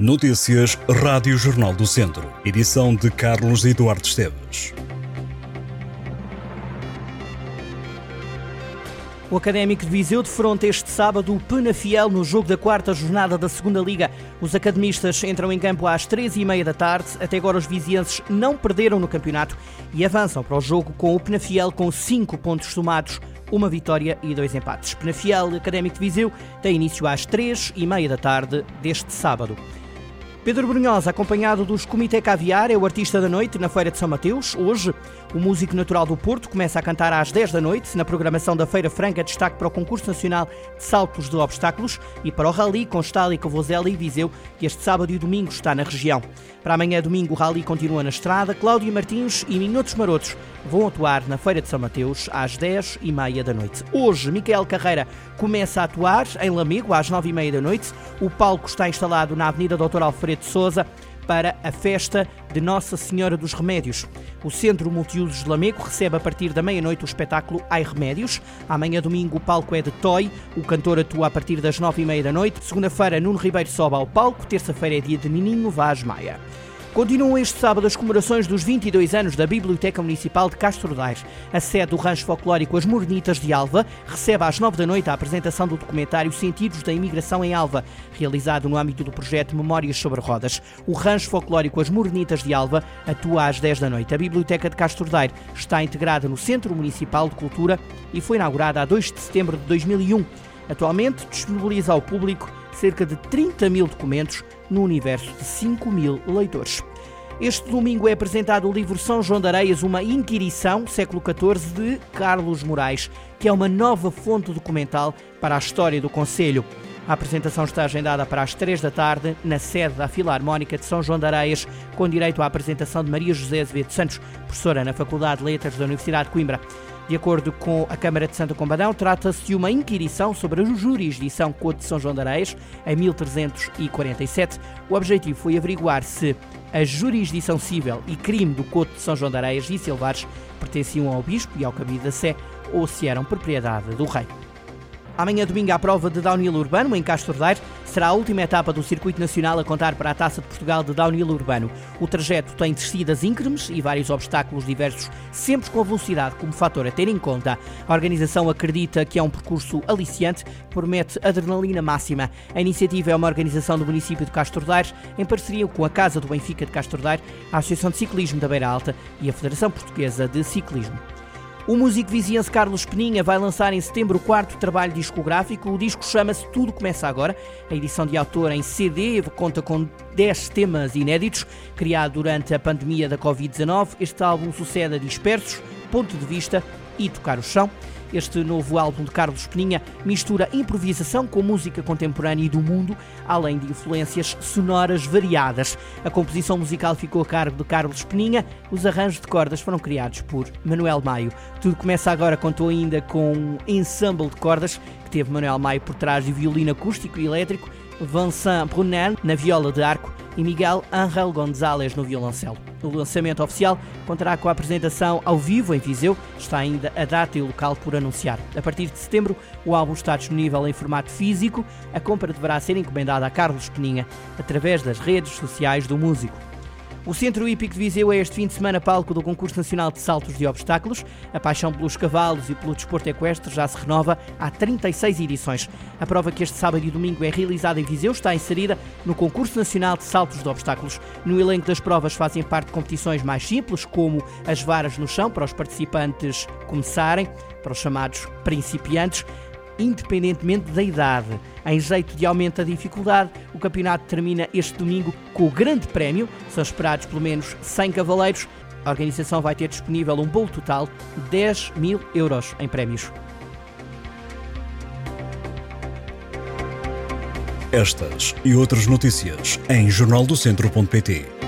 Notícias Rádio Jornal do Centro. Edição de Carlos Eduardo Esteves. O Académico de Viseu defronta este sábado o Penafiel no jogo da quarta jornada da Segunda Liga. Os academistas entram em campo às três e meia da tarde. Até agora os vizienses não perderam no campeonato e avançam para o jogo com o Penafiel com cinco pontos somados uma vitória e dois empates. Penafiel Académico de Viseu tem início às três e meia da tarde deste sábado. Pedro Brunhosa, acompanhado dos Comitê Caviar, é o artista da noite na Feira de São Mateus. Hoje, o músico natural do Porto começa a cantar às 10 da noite. Na programação da Feira Franca, destaque para o Concurso Nacional de Saltos de Obstáculos e para o Rally com Estálica, Vozela e Viseu, que este sábado e domingo está na região. Para amanhã, domingo, o Rally continua na estrada. Cláudio Martins e Minutos Marotos vão atuar na Feira de São Mateus às 10 e meia da noite. Hoje, Micael Carreira começa a atuar em Lamego às 9 e meia da noite. O palco está instalado na Avenida Doutor Alfredo Alfredo Souza para a festa de Nossa Senhora dos Remédios. O Centro Multiusos de Lamego recebe a partir da meia-noite o espetáculo Ai Remédios. Amanhã, domingo, o palco é de Toy. O cantor atua a partir das nove e meia da noite. Segunda-feira, Nuno Ribeiro sobe ao palco. Terça-feira é dia de Menino Vaz Maia. Continuam este sábado as comemorações dos 22 anos da Biblioteca Municipal de Castro Daires. A sede do rancho folclórico As Mornitas de Alva recebe às 9 da noite a apresentação do documentário Sentidos da Imigração em Alva, realizado no âmbito do projeto Memórias sobre Rodas. O rancho folclórico As Mornitas de Alva atua às 10 da noite. A Biblioteca de Castro Daire está integrada no Centro Municipal de Cultura e foi inaugurada a 2 de setembro de 2001. Atualmente disponibiliza ao público cerca de 30 mil documentos no universo de 5 mil leitores. Este domingo é apresentado o livro São João de Areias, uma inquirição, século XIV, de Carlos Moraes, que é uma nova fonte documental para a história do Conselho. A apresentação está agendada para as 3 da tarde, na sede da Filarmónica de São João de Areias, com direito à apresentação de Maria José Azevedo Santos, professora na Faculdade de Letras da Universidade de Coimbra. De acordo com a Câmara de Santo Combadão, trata-se de uma inquirição sobre a jurisdição Côte de São João de Areias, em 1347. O objetivo foi averiguar se a jurisdição civil e crime do Côte de São João de Areias e Silvares pertenciam ao Bispo e ao Cabido da Sé ou se eram propriedade do Rei. Amanhã, domingo, a prova de downhill urbano em Castro Daire será a última etapa do circuito nacional a contar para a Taça de Portugal de downhill urbano. O trajeto tem descidas íngremes e vários obstáculos diversos, sempre com a velocidade como fator a ter em conta. A organização acredita que é um percurso aliciante que promete adrenalina máxima. A iniciativa é uma organização do município de Castro Daire em parceria com a Casa do Benfica de Castro Daire, a Associação de Ciclismo da Beira Alta e a Federação Portuguesa de Ciclismo. O músico viziense Carlos Peninha vai lançar em setembro o quarto trabalho discográfico. O disco chama-se Tudo Começa Agora. A edição de autor em CD conta com 10 temas inéditos. Criado durante a pandemia da Covid-19, este álbum sucede a Dispersos, Ponto de Vista e Tocar o Chão. Este novo álbum de Carlos Peninha mistura improvisação com música contemporânea e do mundo, além de influências sonoras variadas. A composição musical ficou a cargo de Carlos Peninha, os arranjos de cordas foram criados por Manuel Maio. Tudo começa agora, contou ainda com um ensemble de cordas que teve Manuel Maio por trás de violino acústico e elétrico, Vincent Brunel na viola de arco e Miguel Angel González no violoncelo. O lançamento oficial contará com a apresentação ao vivo em Viseu, está ainda a data e o local por anunciar. A partir de setembro, o álbum está disponível em formato físico. A compra deverá ser encomendada a Carlos Peninha através das redes sociais do músico. O Centro Hípico de Viseu é este fim de semana palco do Concurso Nacional de Saltos de Obstáculos. A paixão pelos cavalos e pelo desporto equestre já se renova há 36 edições. A prova que este sábado e domingo é realizada em Viseu está inserida no Concurso Nacional de Saltos de Obstáculos. No elenco das provas fazem parte competições mais simples, como as varas no chão para os participantes começarem, para os chamados principiantes independentemente da idade. Em jeito de aumento da dificuldade, o campeonato termina este domingo com o Grande Prémio. São esperados pelo menos 100 cavaleiros. A organização vai ter disponível um bolo total de 10 mil euros em prémios. Estas e outras notícias em jornaldocentro.pt